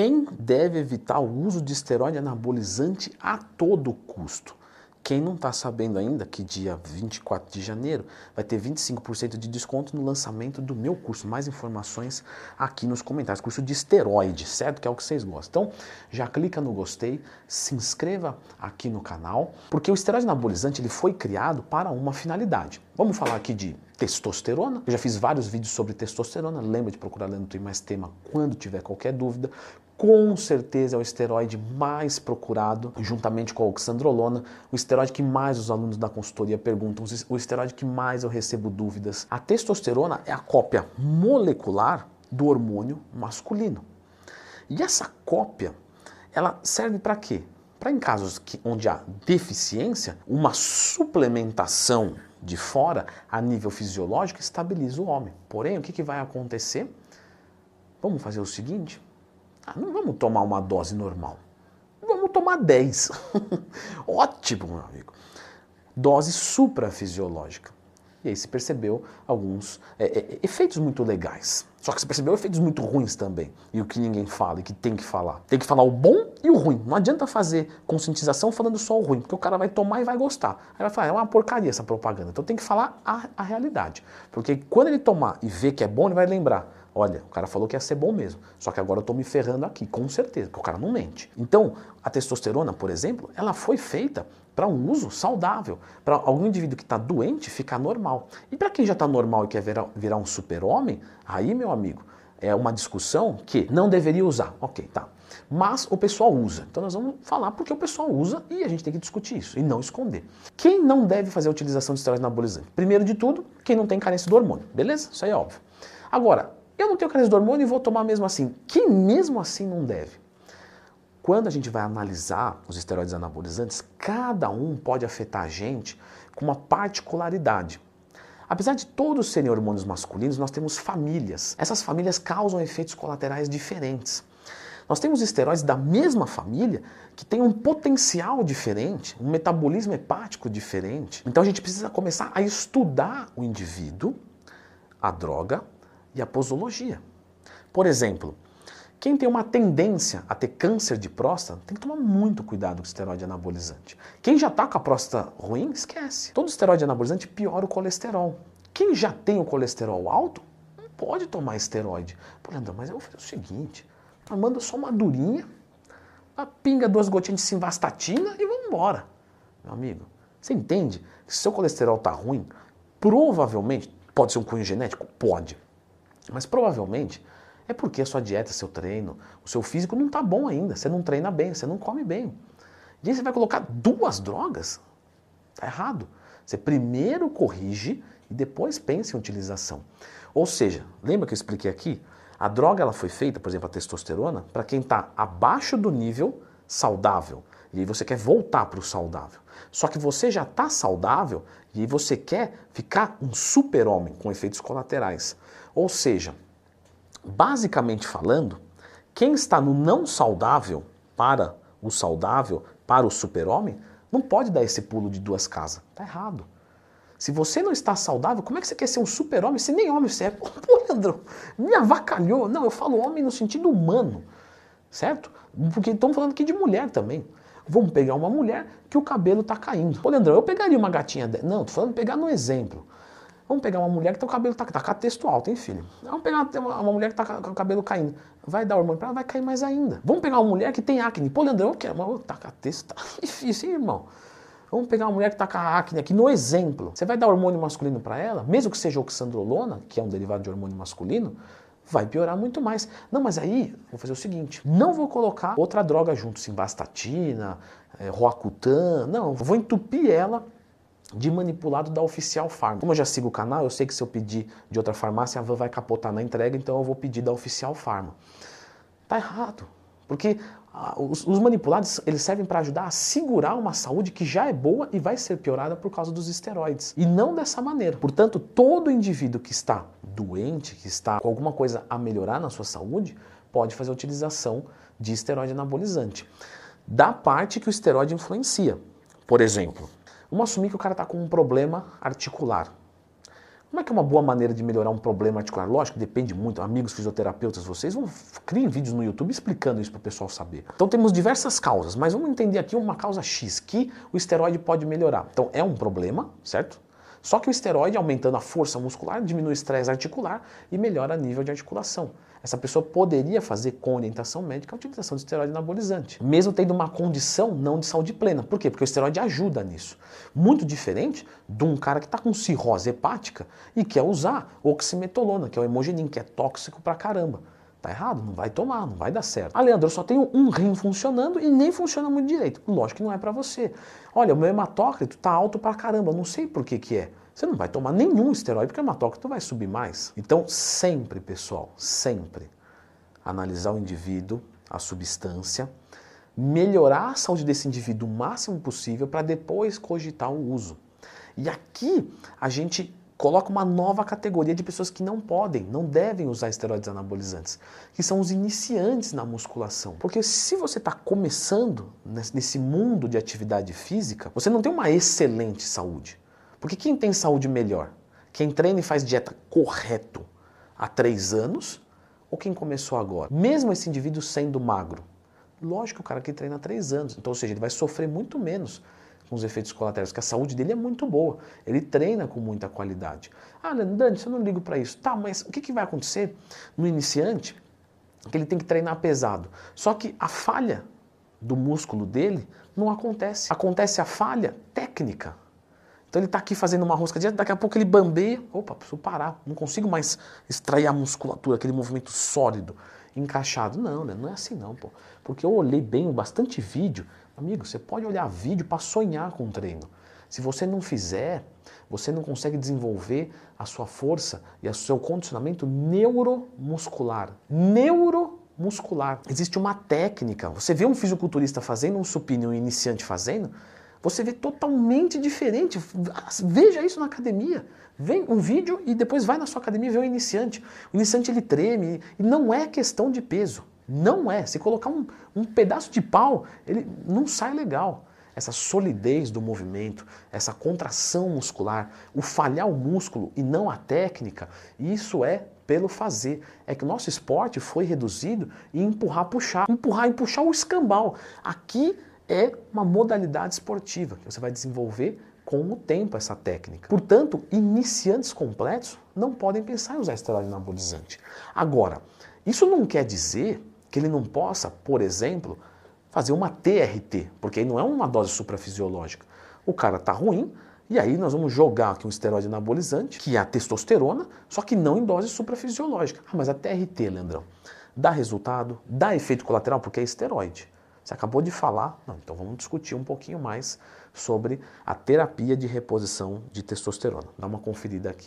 Quem deve evitar o uso de esteroide anabolizante a todo custo? Quem não está sabendo ainda que dia 24 de janeiro vai ter 25% de desconto no lançamento do meu curso. Mais informações aqui nos comentários. Curso de esteroide, certo? Que é o que vocês gostam. Então, já clica no gostei, se inscreva aqui no canal, porque o esteroide anabolizante ele foi criado para uma finalidade. Vamos falar aqui de testosterona. Eu já fiz vários vídeos sobre testosterona. Lembra de procurar lendo Tem Mais Tema quando tiver qualquer dúvida com certeza é o esteroide mais procurado, juntamente com a oxandrolona, o esteroide que mais os alunos da consultoria perguntam, o esteroide que mais eu recebo dúvidas. A testosterona é a cópia molecular do hormônio masculino. E essa cópia, ela serve para quê? Para em casos que, onde há deficiência, uma suplementação de fora a nível fisiológico estabiliza o homem. Porém, o que, que vai acontecer? Vamos fazer o seguinte: ah, não vamos tomar uma dose normal. Vamos tomar 10. Ótimo, meu amigo. Dose suprafisiológica. E aí se percebeu alguns é, é, efeitos muito legais. Só que se percebeu efeitos muito ruins também. E o que ninguém fala e que tem que falar. Tem que falar o bom e o ruim. Não adianta fazer conscientização falando só o ruim, porque o cara vai tomar e vai gostar. Aí vai falar, é uma porcaria essa propaganda. Então tem que falar a, a realidade. Porque quando ele tomar e ver que é bom, ele vai lembrar. Olha, o cara falou que ia ser bom mesmo, só que agora eu estou me ferrando aqui, com certeza, porque o cara não mente. Então, a testosterona, por exemplo, ela foi feita para um uso saudável, para algum indivíduo que está doente ficar normal. E para quem já está normal e quer virar, virar um super-homem, aí, meu amigo, é uma discussão que não deveria usar. Ok, tá. Mas o pessoal usa. Então nós vamos falar porque o pessoal usa e a gente tem que discutir isso e não esconder. Quem não deve fazer a utilização de esteroide anabolizante? Primeiro de tudo, quem não tem carência do hormônio. Beleza? Isso aí é óbvio. Agora, eu não tenho carência do hormônio e vou tomar mesmo assim. Quem mesmo assim não deve? Quando a gente vai analisar os esteroides anabolizantes, cada um pode afetar a gente com uma particularidade. Apesar de todos serem hormônios masculinos, nós temos famílias. Essas famílias causam efeitos colaterais diferentes. Nós temos esteroides da mesma família que têm um potencial diferente, um metabolismo hepático diferente. Então a gente precisa começar a estudar o indivíduo, a droga, e a posologia. Por exemplo, quem tem uma tendência a ter câncer de próstata tem que tomar muito cuidado com o esteroide anabolizante. Quem já está com a próstata ruim, esquece. Todo esteroide anabolizante piora o colesterol. Quem já tem o colesterol alto, não pode tomar esteroide. Pô, Leandro, mas eu vou fazer o seguinte: manda só uma durinha, pinga duas gotinhas de simvastatina e vamos embora. Meu amigo, você entende que se seu colesterol está ruim, provavelmente, pode ser um cunho genético? Pode. Mas provavelmente é porque a sua dieta, seu treino, o seu físico não está bom ainda. Você não treina bem, você não come bem. E aí você vai colocar duas drogas? Está errado. Você primeiro corrige e depois pensa em utilização. Ou seja, lembra que eu expliquei aqui? A droga ela foi feita, por exemplo, a testosterona, para quem está abaixo do nível saudável. E aí você quer voltar para o saudável. Só que você já está saudável e aí você quer ficar um super-homem com efeitos colaterais. Ou seja, basicamente falando, quem está no não saudável para o saudável, para o super-homem, não pode dar esse pulo de duas casas. Está errado. Se você não está saudável, como é que você quer ser um super-homem se nem homem você é? Pô, Leandro, me avacalhou. Não, eu falo homem no sentido humano, certo? Porque estamos falando aqui de mulher também. Vamos pegar uma mulher que o cabelo está caindo. Pô, Leandro, eu pegaria uma gatinha. Não, estou falando pegar no exemplo. Vamos pegar uma mulher que tem o cabelo tá, tá textual, tem filho. Vamos pegar uma, uma mulher que está com o cabelo caindo. Vai dar hormônio para ela, vai cair mais ainda. Vamos pegar uma mulher que tem acne. Pô, Leandrão, mas tá com a texto, tá difícil, hein, irmão? Vamos pegar uma mulher que está com a acne aqui no exemplo. Você vai dar hormônio masculino para ela, mesmo que seja oxandrolona, que é um derivado de hormônio masculino, vai piorar muito mais. Não, mas aí vou fazer o seguinte: não vou colocar outra droga junto, simvastatina, é, Roacutan, não, vou entupir ela de manipulado da Oficial Farma. Como eu já sigo o canal, eu sei que se eu pedir de outra farmácia, a van vai capotar na entrega, então eu vou pedir da Oficial Farma. Tá errado, porque ah, os, os, manipulados eles servem para ajudar a segurar uma saúde que já é boa e vai ser piorada por causa dos esteroides. E não dessa maneira. Portanto, todo indivíduo que está doente, que está com alguma coisa a melhorar na sua saúde, pode fazer a utilização de esteroide anabolizante. Da parte que o esteroide influencia. Por exemplo, Vamos assumir que o cara está com um problema articular. Como é que é uma boa maneira de melhorar um problema articular? Lógico, depende muito. Amigos fisioterapeutas, vocês vão criem vídeos no YouTube explicando isso para o pessoal saber. Então temos diversas causas, mas vamos entender aqui uma causa X que o esteroide pode melhorar. Então é um problema, certo? Só que o esteroide, aumentando a força muscular, diminui o estresse articular e melhora o nível de articulação. Essa pessoa poderia fazer com orientação médica a utilização de esteroide anabolizante, mesmo tendo uma condição não de saúde plena. Por quê? Porque o esteroide ajuda nisso. Muito diferente de um cara que está com cirrose hepática e quer usar oximetolona, que é o hemogenin, que é tóxico pra caramba. Tá errado, não vai tomar, não vai dar certo. Ah, Leandro, eu só tenho um rim funcionando e nem funciona muito direito. Lógico que não é para você. Olha, o meu hematócrito tá alto pra caramba, não sei por que que é. Você não vai tomar nenhum esteroide porque o hematócrito vai subir mais. Então, sempre, pessoal, sempre analisar o indivíduo, a substância, melhorar a saúde desse indivíduo o máximo possível para depois cogitar o uso. E aqui a gente coloca uma nova categoria de pessoas que não podem, não devem usar esteroides anabolizantes, que são os iniciantes na musculação. Porque se você está começando nesse mundo de atividade física, você não tem uma excelente saúde. Porque quem tem saúde melhor? Quem treina e faz dieta correto há três anos ou quem começou agora? Mesmo esse indivíduo sendo magro. Lógico, o cara que treina há três anos. Então, ou seja, ele vai sofrer muito menos com os efeitos colaterais, porque a saúde dele é muito boa. Ele treina com muita qualidade. Ah, Dani, eu não ligo para isso. Tá, mas o que, que vai acontecer no iniciante? Que ele tem que treinar pesado. Só que a falha do músculo dele não acontece. Acontece a falha técnica. Então ele está aqui fazendo uma rosca diante, daqui a pouco ele bambeia. Opa, preciso parar. Não consigo mais extrair a musculatura, aquele movimento sólido, encaixado. Não, né? não é assim não, pô. Porque eu olhei bem bastante vídeo Amigo, você pode olhar vídeo para sonhar com o treino. Se você não fizer, você não consegue desenvolver a sua força e o seu condicionamento neuromuscular. Neuromuscular. Existe uma técnica. Você vê um fisiculturista fazendo um supino um iniciante fazendo, você vê totalmente diferente. Veja isso na academia. Vem um vídeo e depois vai na sua academia vê o iniciante. O iniciante ele treme e não é questão de peso. Não é. Se colocar um, um pedaço de pau, ele não sai legal. Essa solidez do movimento, essa contração muscular, o falhar o músculo e não a técnica, isso é pelo fazer. É que o nosso esporte foi reduzido em empurrar, puxar. Empurrar e puxar o escambau. Aqui é uma modalidade esportiva que você vai desenvolver com o tempo essa técnica. Portanto, iniciantes completos não podem pensar em usar esteroide anabolizante. Agora, isso não quer dizer que ele não possa, por exemplo, fazer uma TRT, porque aí não é uma dose suprafisiológica. O cara está ruim, e aí nós vamos jogar aqui um esteroide anabolizante, que é a testosterona, só que não em dose suprafisiológica. Ah, mas a TRT, Leandrão, dá resultado, dá efeito colateral, porque é esteroide. Você acabou de falar, não, então vamos discutir um pouquinho mais sobre a terapia de reposição de testosterona. Dá uma conferida aqui.